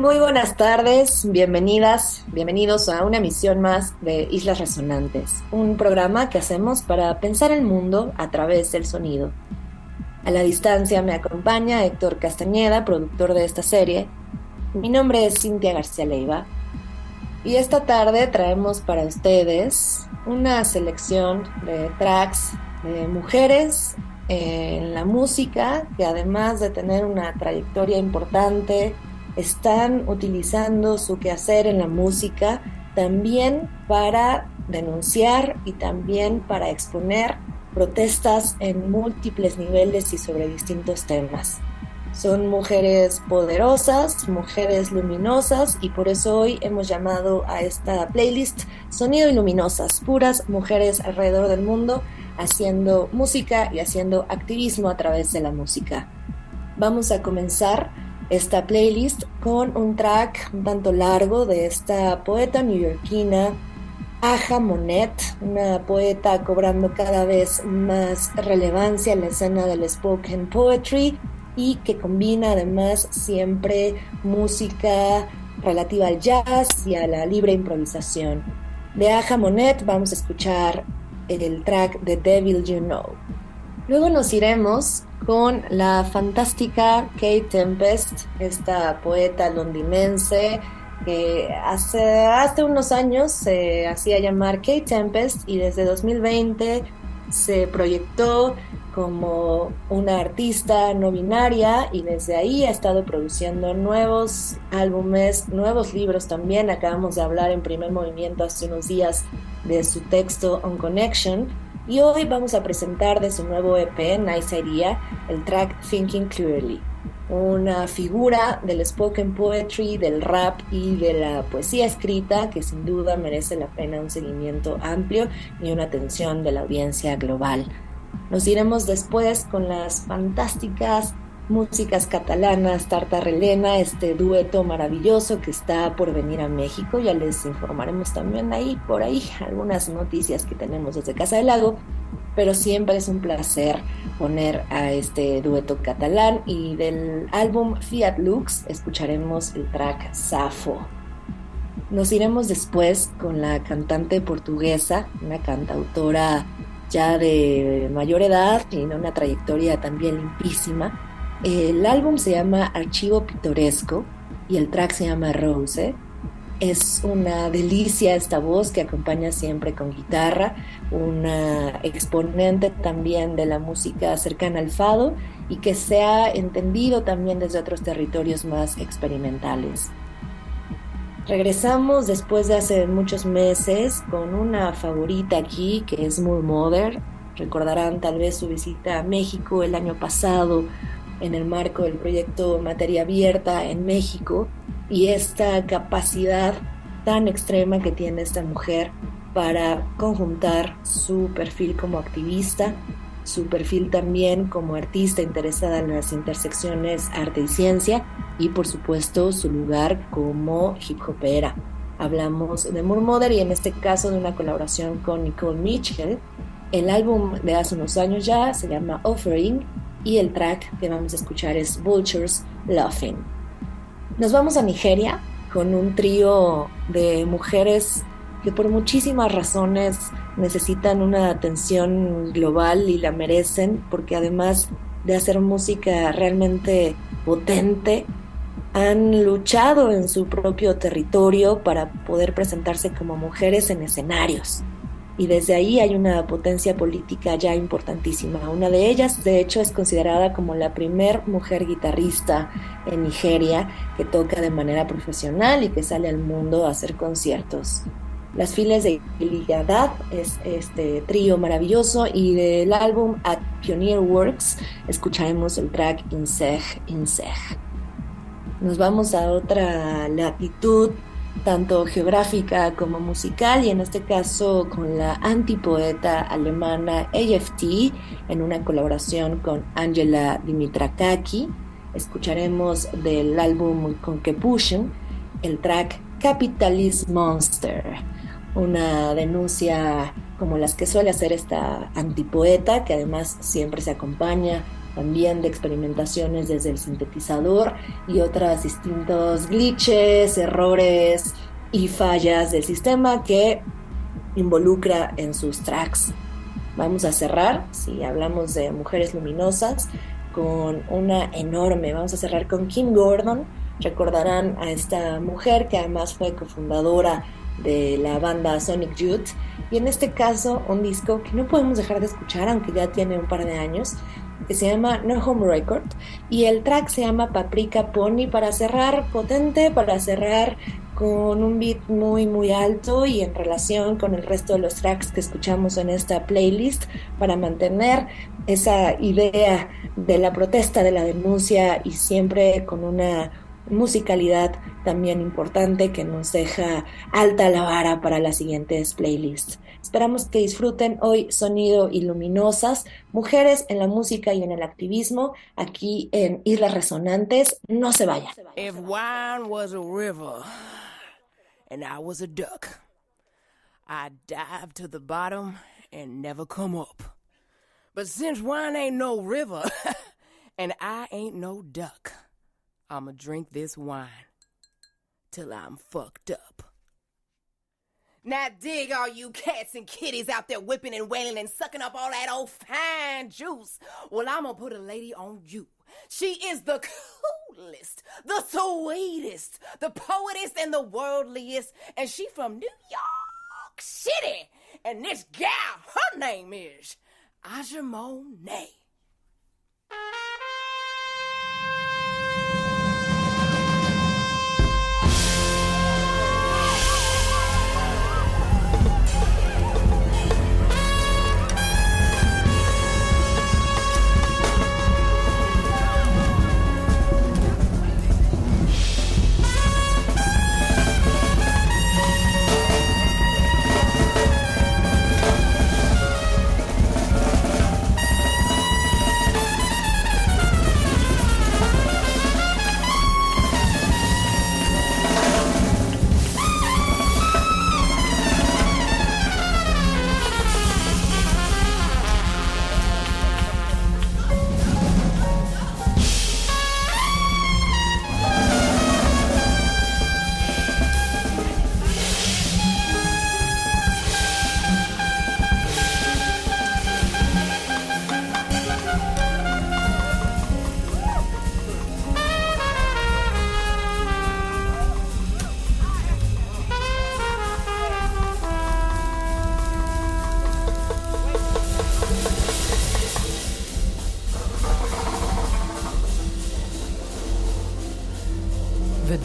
Muy buenas tardes, bienvenidas, bienvenidos a una emisión más de Islas Resonantes, un programa que hacemos para pensar el mundo a través del sonido. A la distancia me acompaña Héctor Castañeda, productor de esta serie. Mi nombre es Cintia García Leiva y esta tarde traemos para ustedes una selección de tracks de mujeres en la música que además de tener una trayectoria importante, están utilizando su quehacer en la música también para denunciar y también para exponer protestas en múltiples niveles y sobre distintos temas. Son mujeres poderosas, mujeres luminosas y por eso hoy hemos llamado a esta playlist Sonido y Luminosas, puras mujeres alrededor del mundo haciendo música y haciendo activismo a través de la música. Vamos a comenzar esta playlist con un track un tanto largo de esta poeta neoyorquina Aja Monet, una poeta cobrando cada vez más relevancia en la escena del spoken poetry y que combina además siempre música relativa al jazz y a la libre improvisación. De Aja Monet vamos a escuchar el track The Devil You Know. Luego nos iremos con la fantástica Kate Tempest, esta poeta londinense que hace, hace unos años se hacía llamar Kate Tempest y desde 2020 se proyectó como una artista no binaria y desde ahí ha estado produciendo nuevos álbumes, nuevos libros también. Acabamos de hablar en primer movimiento hace unos días de su texto On Connection y hoy vamos a presentar de su nuevo EP, Nice Idea, el track Thinking Clearly, una figura del spoken poetry, del rap y de la poesía escrita que sin duda merece la pena un seguimiento amplio y una atención de la audiencia global. Nos iremos después con las fantásticas músicas catalanas, Tartarrelena, este dueto maravilloso que está por venir a México. Ya les informaremos también ahí, por ahí, algunas noticias que tenemos desde Casa del Lago. Pero siempre es un placer poner a este dueto catalán y del álbum Fiat Lux escucharemos el track Safo. Nos iremos después con la cantante portuguesa, una cantautora ya de mayor edad, tiene una trayectoria también limpísima, el álbum se llama Archivo Pitoresco y el track se llama Rose. Es una delicia esta voz que acompaña siempre con guitarra, una exponente también de la música cercana al fado y que se ha entendido también desde otros territorios más experimentales. Regresamos después de hace muchos meses con una favorita aquí que es Moore Mother. Recordarán tal vez su visita a México el año pasado en el marco del proyecto Materia Abierta en México y esta capacidad tan extrema que tiene esta mujer para conjuntar su perfil como activista, su perfil también como artista interesada en las intersecciones arte y ciencia y por supuesto su lugar como hip hopera. Hablamos de Moore y en este caso de una colaboración con Nicole Mitchell. El álbum de hace unos años ya se llama Offering y el track que vamos a escuchar es Vultures Laughing. Nos vamos a Nigeria con un trío de mujeres que por muchísimas razones necesitan una atención global y la merecen porque además de hacer música realmente potente, han luchado en su propio territorio para poder presentarse como mujeres en escenarios y desde ahí hay una potencia política ya importantísima. Una de ellas, de hecho, es considerada como la primer mujer guitarrista en Nigeria que toca de manera profesional y que sale al mundo a hacer conciertos. Las filas de Iligadad es este trío maravilloso y del álbum At Pioneer Works escucharemos el track Inseg Inseg. Nos vamos a otra latitud tanto geográfica como musical, y en este caso con la antipoeta alemana AFT en una colaboración con Angela Dimitrakaki. Escucharemos del álbum Con que Pushen el track Capitalist Monster, una denuncia como las que suele hacer esta antipoeta, que además siempre se acompaña también de experimentaciones desde el sintetizador y otras distintos glitches, errores y fallas del sistema que involucra en sus tracks. Vamos a cerrar, si hablamos de mujeres luminosas, con una enorme, vamos a cerrar con Kim Gordon. Recordarán a esta mujer que además fue cofundadora de la banda Sonic Youth y en este caso un disco que no podemos dejar de escuchar aunque ya tiene un par de años que se llama No Home Record y el track se llama Paprika Pony para cerrar potente, para cerrar con un beat muy muy alto y en relación con el resto de los tracks que escuchamos en esta playlist para mantener esa idea de la protesta, de la denuncia y siempre con una musicalidad también importante que nos deja alta la vara para las siguientes playlists. Esperamos que disfruten hoy Sonido y Luminosas, mujeres en la música y en el activismo, aquí en Islas Resonantes. No se vayan. If wine was a river and I was a duck, I'd dive to the bottom and never come up. But since wine ain't no river and I ain't no duck, I'ma drink this wine till I'm fucked up. Now dig all you cats and kitties out there whipping and wailing and sucking up all that old fine juice. Well, I'm gonna put a lady on you. She is the coolest, the sweetest, the poetess and the worldliest, and she from New York City. And this gal, her name is Aja Monet.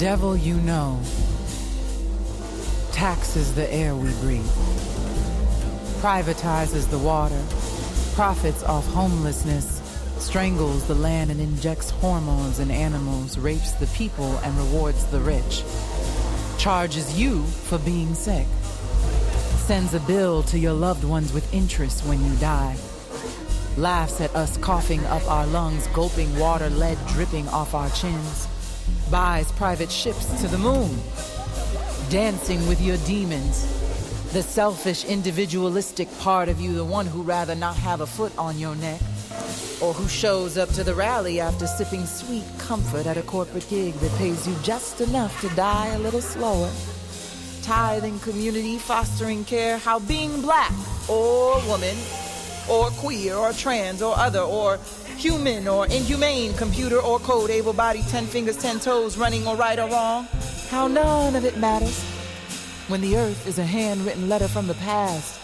Devil you know taxes the air we breathe, privatizes the water, profits off homelessness, strangles the land and injects hormones in animals, rapes the people and rewards the rich, charges you for being sick, sends a bill to your loved ones with interest when you die laughs at us coughing up our lungs, gulping water, lead dripping off our chins buys private ships to the moon, dancing with your demons. The selfish, individualistic part of you, the one who rather not have a foot on your neck, or who shows up to the rally after sipping sweet comfort at a corporate gig that pays you just enough to die a little slower. Tithing community, fostering care, how being black or woman or queer or trans or other or human or inhumane, computer or code, able body, ten fingers, ten toes, running or right or wrong. How none of it matters when the earth is a handwritten letter from the past.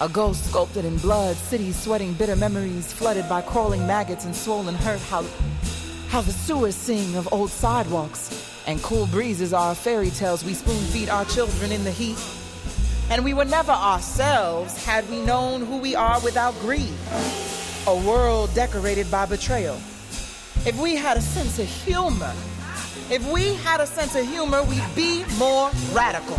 A ghost sculpted in blood, cities sweating bitter memories, flooded by crawling maggots and swollen hurt. How, how the sewers sing of old sidewalks, and cool breezes are fairy tales we spoon feed our children in the heat. And we were never ourselves had we known who we are without greed a world decorated by betrayal. If we had a sense of humor, If we had a sense of humor, we'd be more radical.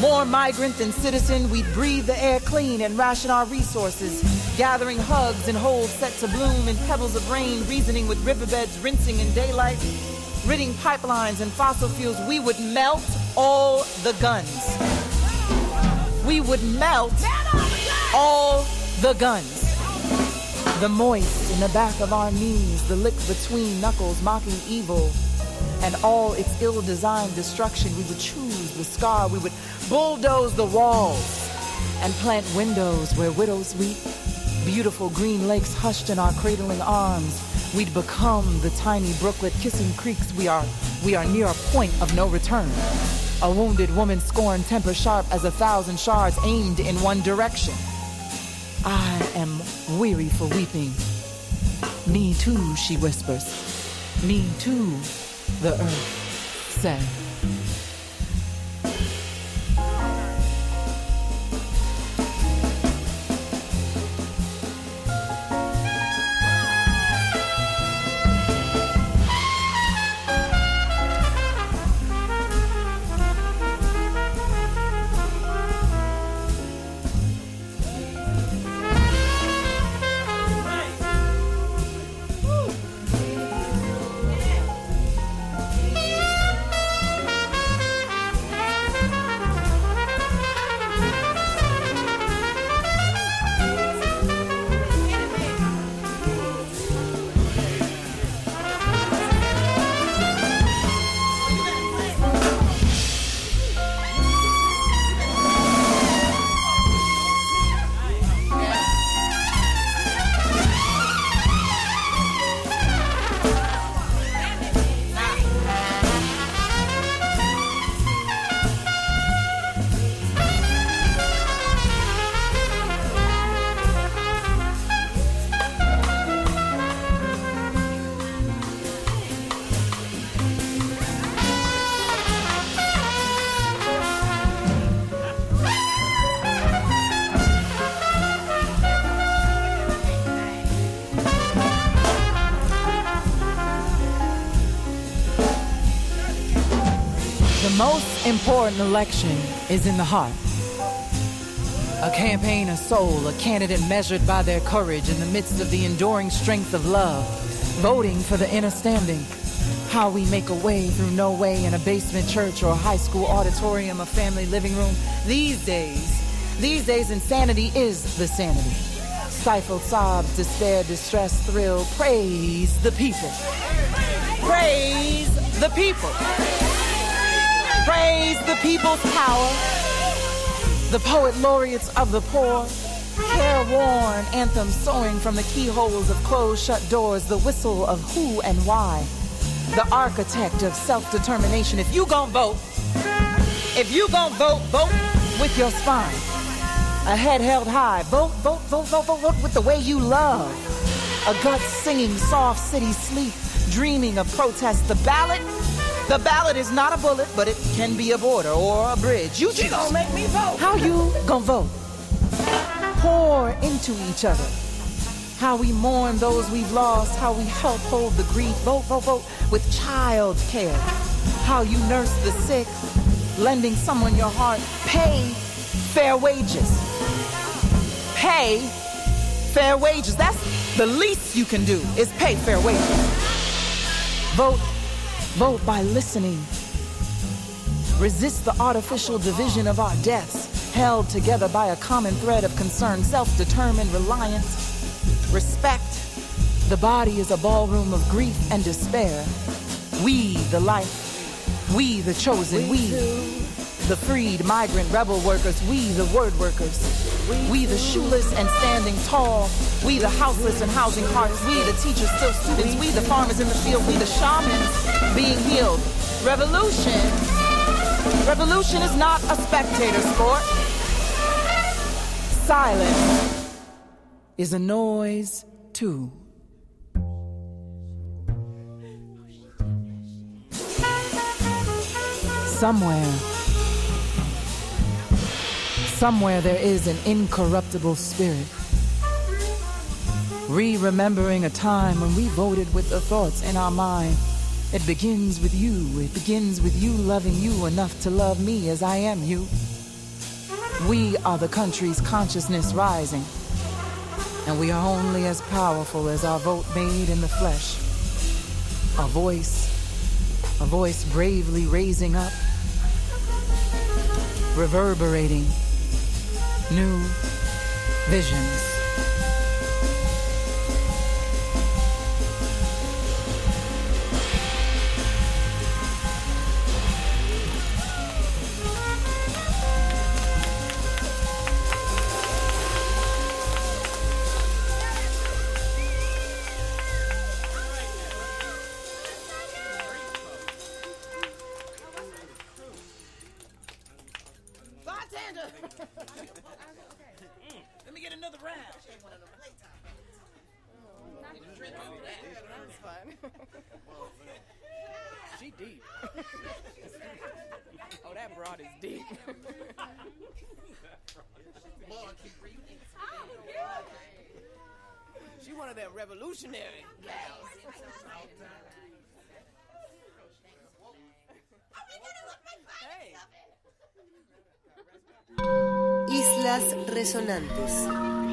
More migrant than citizen, we'd breathe the air clean and ration our resources, gathering hugs and holes set to bloom in pebbles of rain, reasoning with riverbeds rinsing in daylight, ridding pipelines and fossil fuels. We would melt all the guns. We would melt all the guns. The moist in the back of our knees, the lick between knuckles mocking evil, and all its ill designed destruction. We would choose the scar, we would bulldoze the walls, and plant windows where widows weep. Beautiful green lakes hushed in our cradling arms. We'd become the tiny brooklet kissing creeks. We are, we are near a point of no return. A wounded woman scorned temper sharp as a thousand shards aimed in one direction. I am weary for weeping. Me too, she whispers. Me too, the earth said. Important election is in the heart. A campaign of soul, a candidate measured by their courage in the midst of the enduring strength of love. Voting for the inner standing. How we make a way through no way in a basement church or a high school auditorium, a family living room. These days, these days, insanity is the sanity. Stifled sobs, despair, distress, thrill. Praise the people. Praise the people. Praise the people's power. The poet laureates of the poor. Careworn anthems soaring from the keyholes of closed shut doors. The whistle of who and why. The architect of self determination. If you gon' vote, if you gon' vote, vote with your spine. A head held high. Vote, vote, vote, vote, vote, vote with the way you love. A gut singing soft city sleep, dreaming of protest. The ballot the ballot is not a bullet, but it can be a border or a bridge. You choose. gonna make me vote. How you gonna vote? Pour into each other. How we mourn those we've lost. How we help hold the grief. Vote, vote, vote with child care. How you nurse the sick, lending someone your heart. Pay fair wages. Pay fair wages. That's the least you can do is pay fair wages. Vote Vote by listening. Resist the artificial division of our deaths, held together by a common thread of concern, self determined reliance. Respect. The body is a ballroom of grief and despair. We, the life. We, the chosen. We, the freed migrant rebel workers. We, the word workers. We, the shoeless and standing tall. We, the houseless and housing hearts. We, the teachers still students. We, the farmers in the field. We, the shamans being healed. Revolution. Revolution is not a spectator sport. Silence is a noise too. Somewhere Somewhere there is an incorruptible spirit. Re remembering a time when we voted with the thoughts in our mind. It begins with you. It begins with you loving you enough to love me as I am you. We are the country's consciousness rising. And we are only as powerful as our vote made in the flesh. A voice, a voice bravely raising up, reverberating new visions. Islas Resonantes.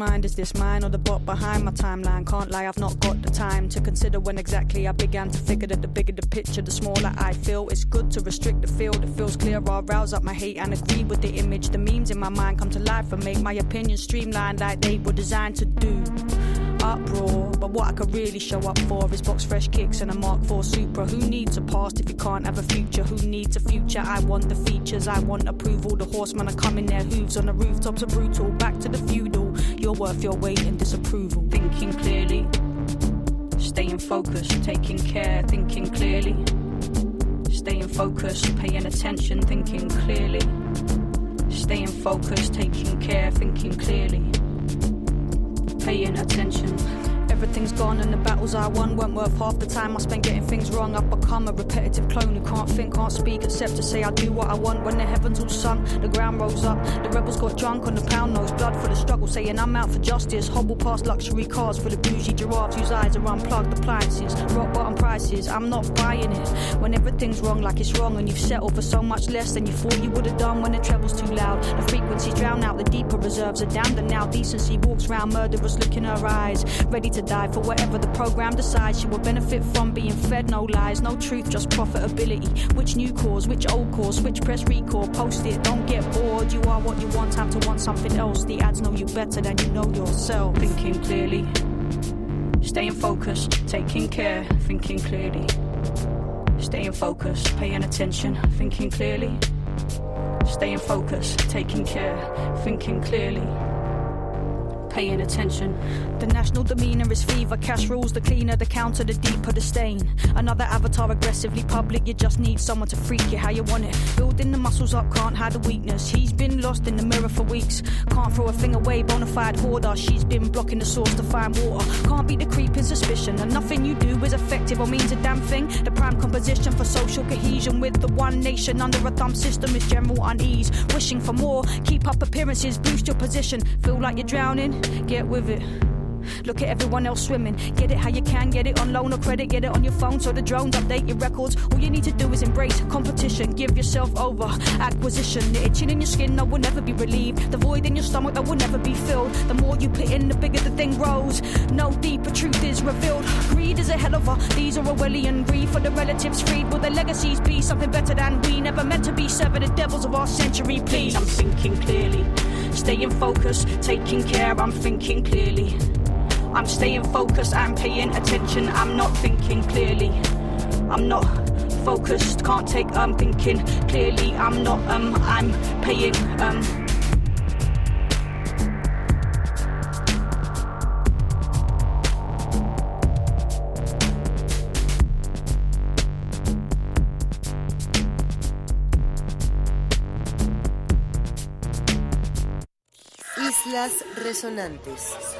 Mind is this, mine or the bot behind my timeline? Can't lie, I've not got the time to consider when exactly I began to figure that the bigger the picture, the smaller I feel. It's good to restrict the field, it feels clear. I'll rouse up my hate and agree with the image. The memes in my mind come to life and make my opinions streamlined like they were designed to do uproar. But what I could really show up for is box fresh kicks and a Mark IV Supra. Who needs a past if you can't have a future? Who needs a future? I want the features, I want approval. The horsemen are coming, their hooves on the rooftops are brutal. Back to the feudal. You're worth your weight in disapproval. Thinking clearly, staying focused, taking care, thinking clearly. Staying focused, paying attention, thinking clearly. Staying focused, taking care, thinking clearly paying attention. Everything's gone and the battles I won weren't worth half the time I spent getting things wrong. I've become a repetitive clone who can't think, can't speak, except to say I do what I want. When the heavens all sunk, the ground rose up. The rebels got drunk on the pound nose, blood for the struggle, saying I'm out for justice. Hobble past luxury cars for the bougie giraffes whose eyes are unplugged. Appliances, rock bottom prices. I'm not buying it. When everything's wrong, like it's wrong, and you've settled for so much less than you thought you would have done when the treble's too loud. The frequencies drown out the deeper reserves are damned, and now decency walks round murderers look in her eyes, ready to die for whatever the program decides. She will benefit from being fed no lies, no truth, just profitability. Which new cause, which old cause, which press recall, post it, don't get bored. You are what you want, time to want something else. The ads know you better than you know yourself. Thinking clearly, staying focused, taking care, thinking clearly. Staying focused, paying attention, thinking clearly. Staying focused, taking care, thinking clearly paying attention. The national demeanor is fever, cash rules, the cleaner the counter, the deeper the stain. Another avatar aggressively public, you just need someone to freak you how you want it. Building the muscles up, can't hide the weakness. He's been lost in the mirror for weeks. Can't throw a thing away, bona fide hoarder. She's been blocking the source to find water. Can't beat the creeping suspicion, and nothing you do is effective or means a damn thing. The prime composition for social cohesion with the one nation under a thumb system is general unease. Wishing for more, keep up appearances, boost your position. Feel like you're drowning, get with it. Look at everyone else swimming. Get it how you can, get it on loan or credit, get it on your phone so the drones update your records. All you need to do is embrace competition, give yourself over. Acquisition, the itching in your skin that will never be relieved. The void in your stomach that will never be filled. The more you put in, the bigger the thing grows. No deeper truth is revealed. Greed is a hell of a, these are Orwellian. Greed for the relatives freed. Will their legacies be something better than we? Never meant to be serving the devils of our century, please. I'm thinking clearly, staying focused, taking care, I'm thinking clearly. I'm staying focused, I'm paying attention, I'm not thinking clearly. I'm not focused, can't take I'm um, thinking clearly, I'm not um I'm paying um Islas Resonantes.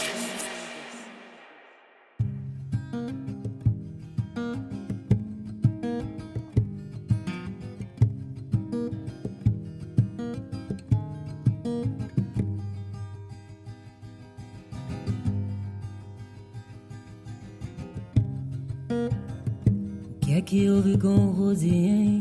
qu'on rosier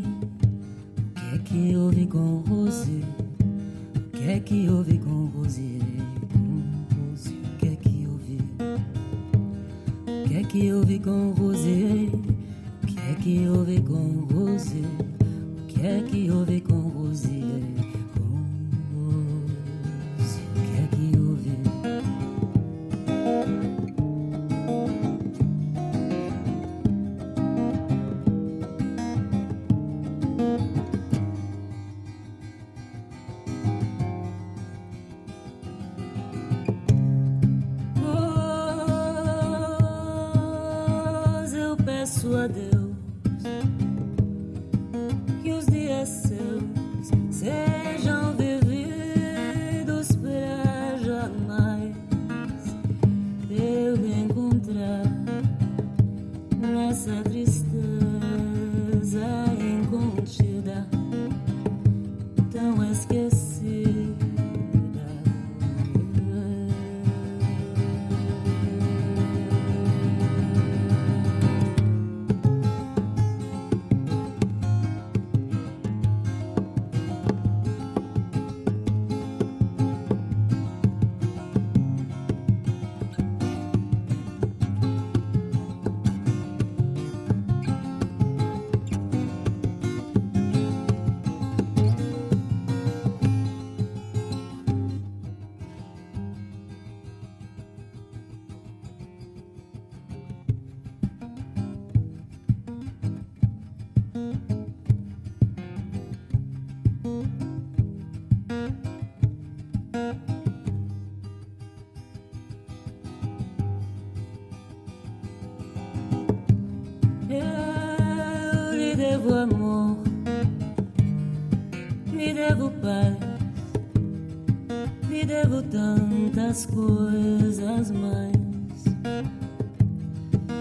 tantas coisas mais.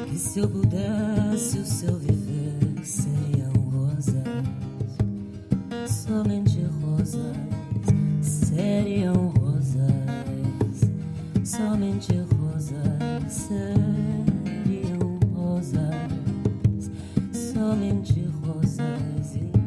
Que se eu pudesse o seu viver seriam rosas, somente rosas, seriam rosas, somente rosas, seriam rosas, somente rosas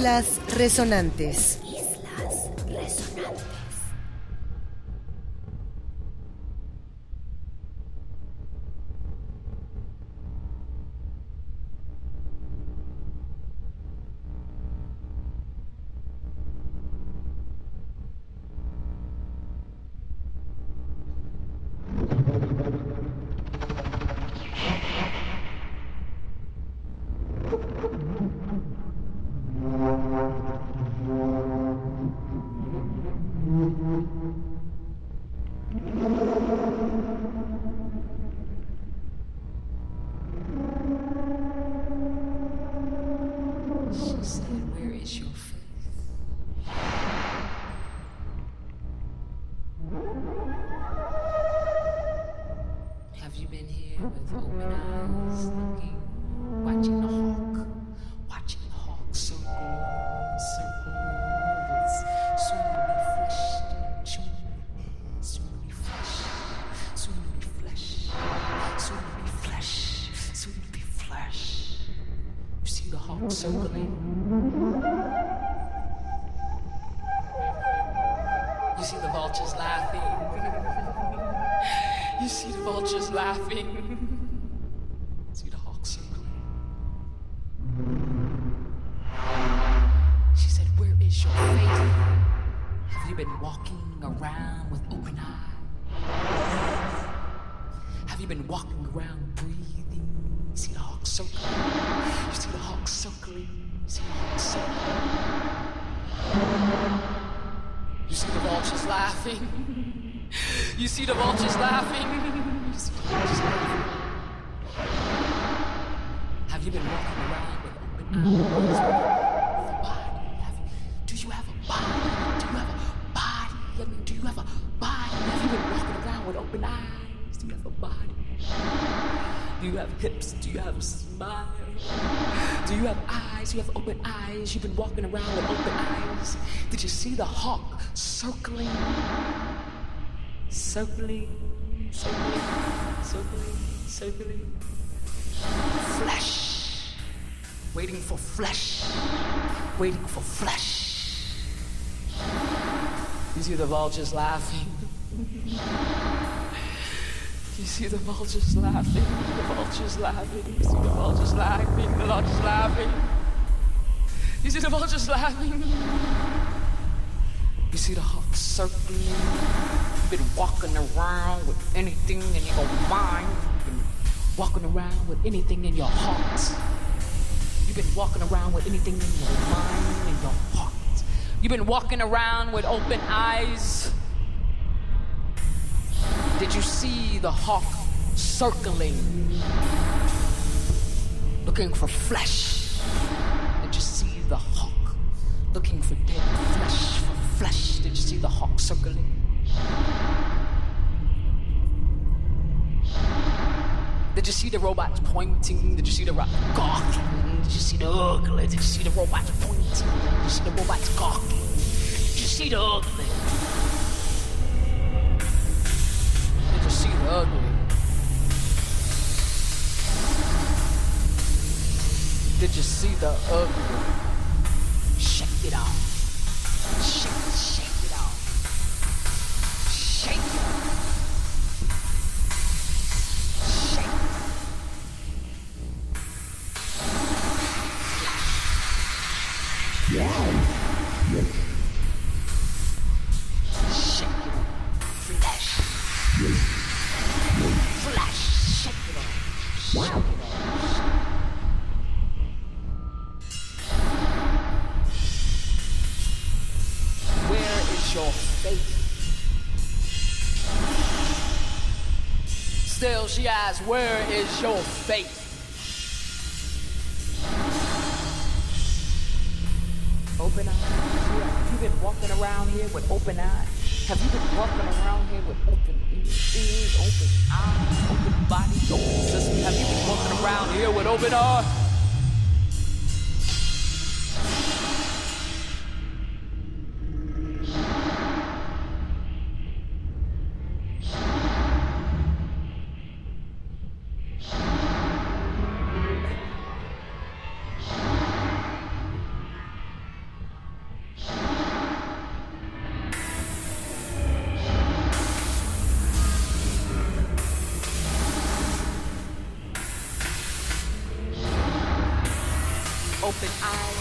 Islas Resonantes. Walking around breathing? You see the hawk circling. You see the hawk circling. You see the hawk circling. You see the vultures laughing. You see the vultures laughing. You see the vultures laughing. Have you been walking around with open eyes? Do you have a body? Do you have a body? I mean, do you have a body? Have you been walking around with open eyes? Do you have a body? Do you have hips? Do you have a smile? Do you have eyes? You have open eyes? You've been walking around with open eyes. Did you see the hawk circling? Circling, circling, circling, circling. Flesh. Waiting for flesh. Waiting for flesh. You see the vultures laughing. You see the vultures laughing, the vultures laughing, you see the vultures laughing, the vultures laughing. You see the vultures laughing. You see the hawks circling. You've been walking around with anything in your mind. You've been walking around with anything in your heart. You've been walking around with anything in your mind and your heart. You've been walking around with open eyes. Did you see the hawk circling, looking for flesh? Did you see the hawk looking for dead flesh, for flesh? Did you see the hawk circling? Did you see the robots pointing? Did you see the robot gawking? Did you see the ugly? Did you see the robots pointing? Did you see the robots gawking? Did you see the ugly? Did you see the ugly? Did you see the ugly? Shake it off. Shake, shake it off. Shake it off. Where is your faith? Open eyes. Have you been walking around here with open eyes? Have you been walking around here with open ears, open eyes, open body, open system? Have you been walking around here with open eyes? Open eyes.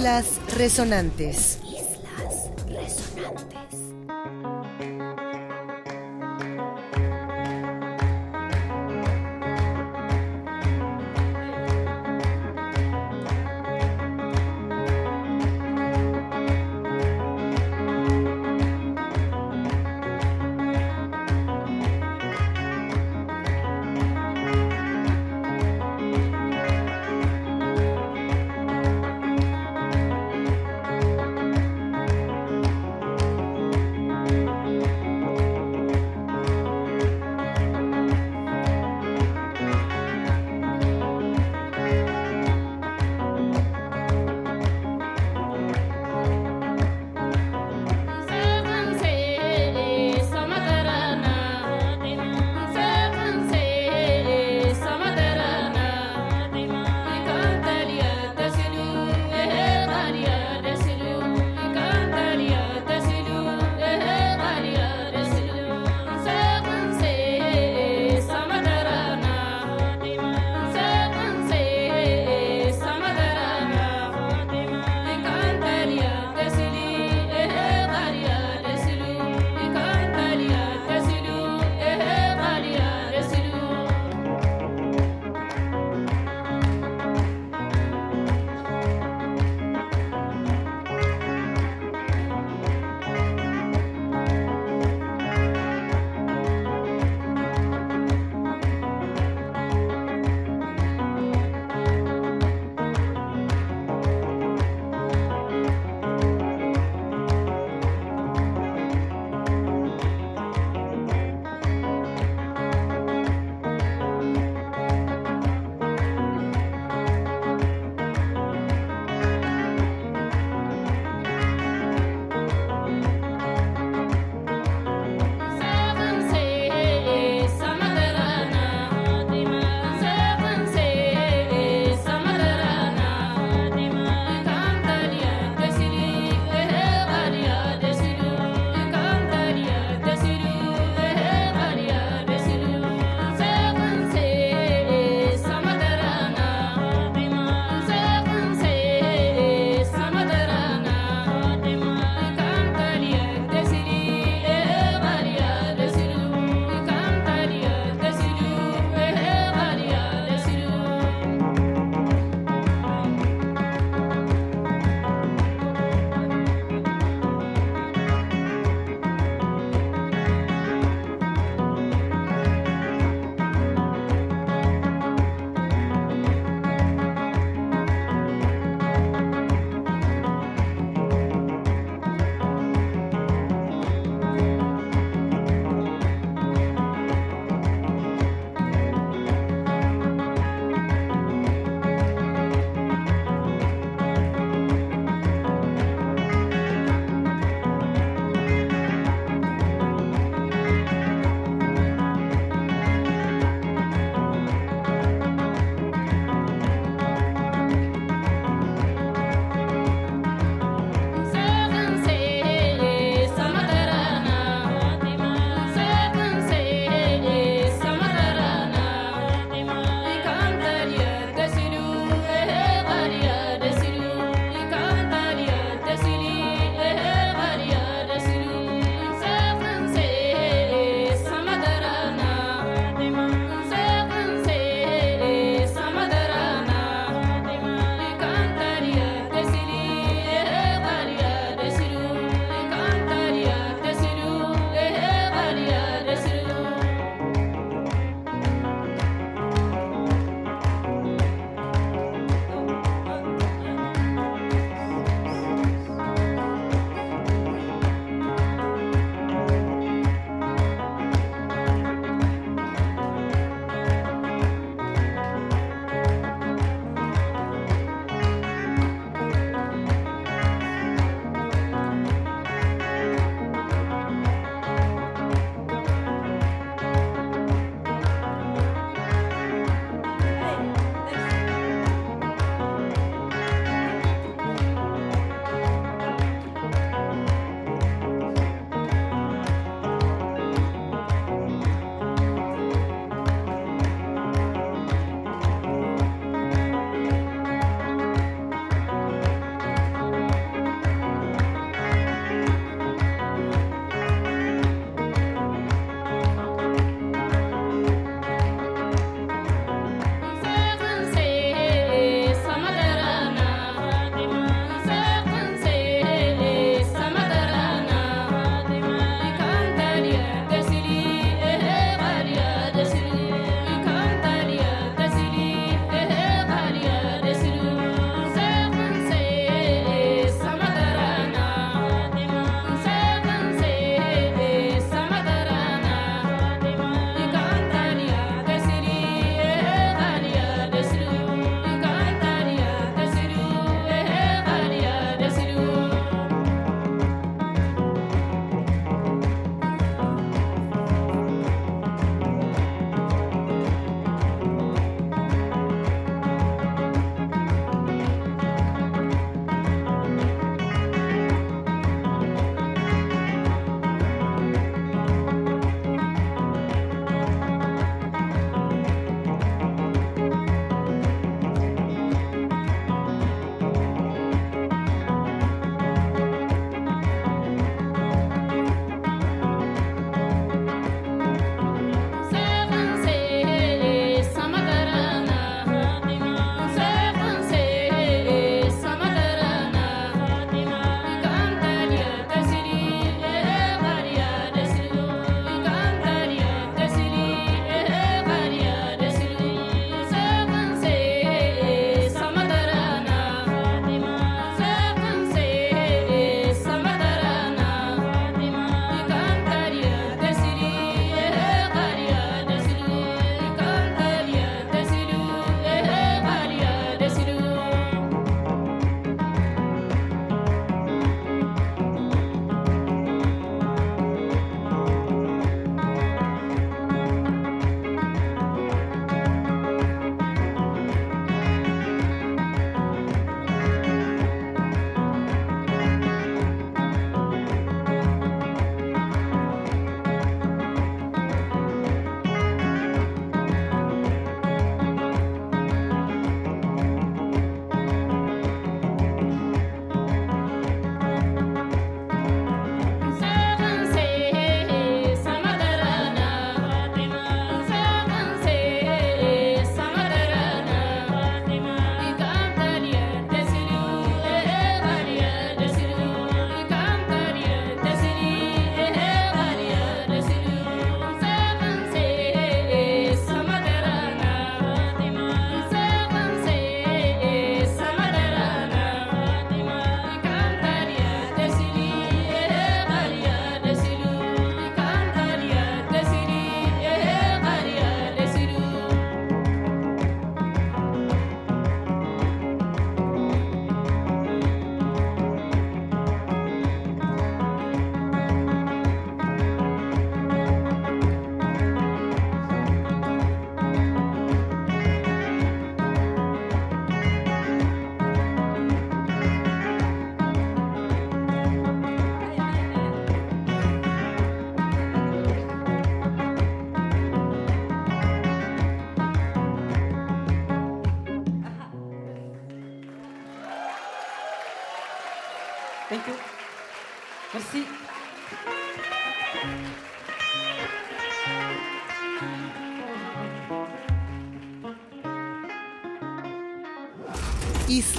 Islas Resonantes.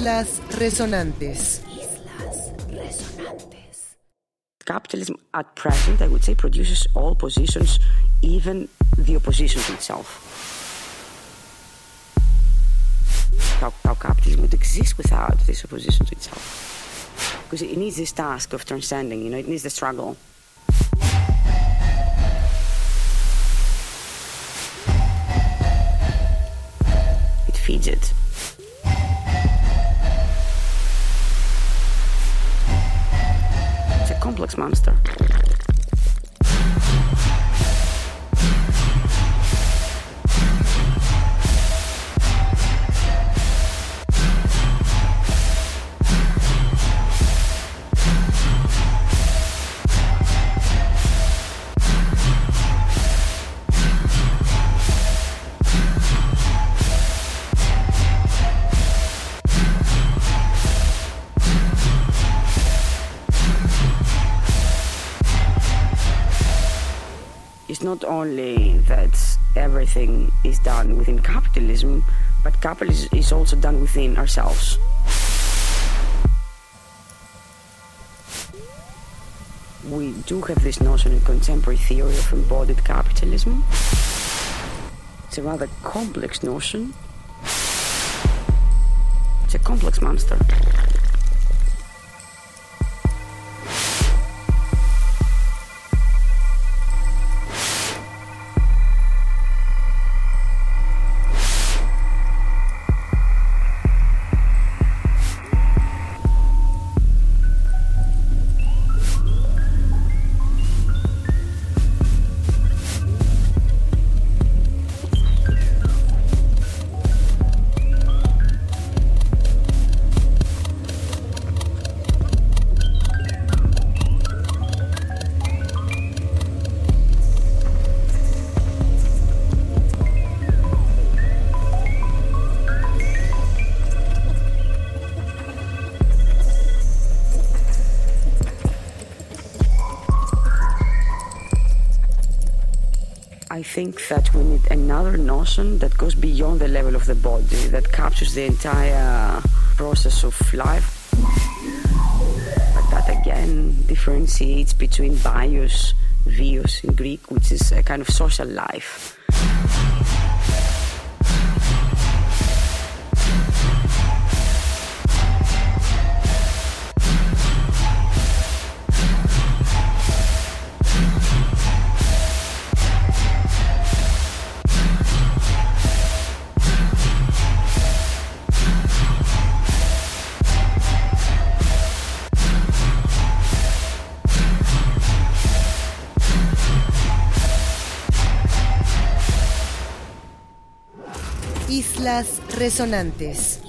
Islas Resonantes. Capitalism at present, I would say, produces all positions, even the opposition to itself. How, how capitalism would exist without this opposition to itself? Because it needs this task of transcending, you know, it needs the struggle. It feeds it. Complex monster. Not only that everything is done within capitalism, but capitalism is also done within ourselves. We do have this notion in contemporary theory of embodied capitalism. It's a rather complex notion. It's a complex monster. I think that we need another notion that goes beyond the level of the body, that captures the entire process of life. But that again differentiates between bios, vios in Greek, which is a kind of social life. Islas Resonantes.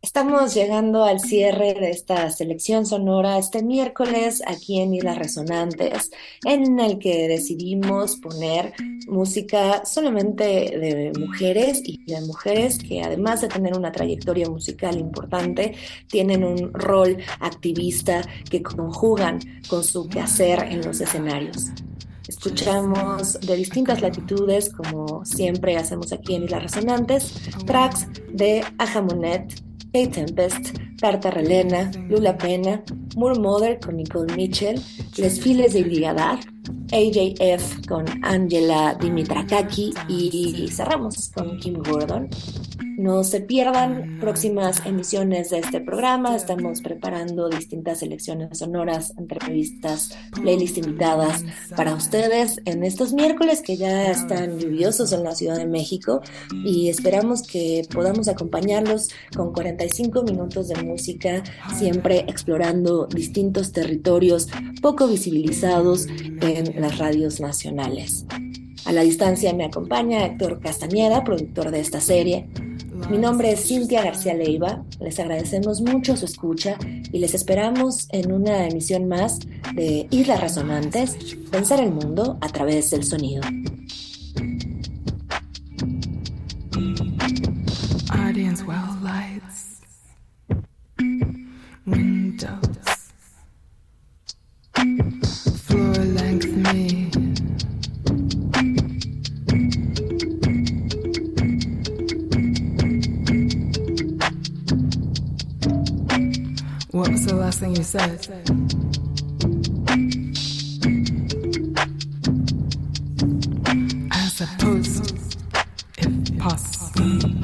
Estamos llegando al cierre de esta selección sonora este miércoles aquí en Islas Resonantes, en el que decidimos poner música solamente de mujeres y de mujeres que además de tener una trayectoria musical importante, tienen un rol activista que conjugan con su quehacer en los escenarios. Escuchamos de distintas latitudes, como siempre hacemos aquí en Islas Resonantes, tracks de Ajamonet, Kate Tempest, Tarta Relena, Lula Pena, Moore Mother con Nicole Mitchell, Les Files de Brigadar, AJF con Angela Dimitrakaki y cerramos con Kim Gordon. No se pierdan próximas emisiones de este programa. Estamos preparando distintas selecciones sonoras, entrevistas, playlists invitadas para ustedes en estos miércoles que ya están lluviosos en la Ciudad de México y esperamos que podamos acompañarlos con 45 minutos de música, siempre explorando distintos territorios poco visibilizados en las radios nacionales. A la distancia me acompaña Héctor Castañeda, productor de esta serie. Mi nombre es Cintia García Leiva, les agradecemos mucho su escucha y les esperamos en una emisión más de Islas Resonantes, pensar el mundo a través del sonido. Windows, length me. What was the last thing you said? I suppose if possible.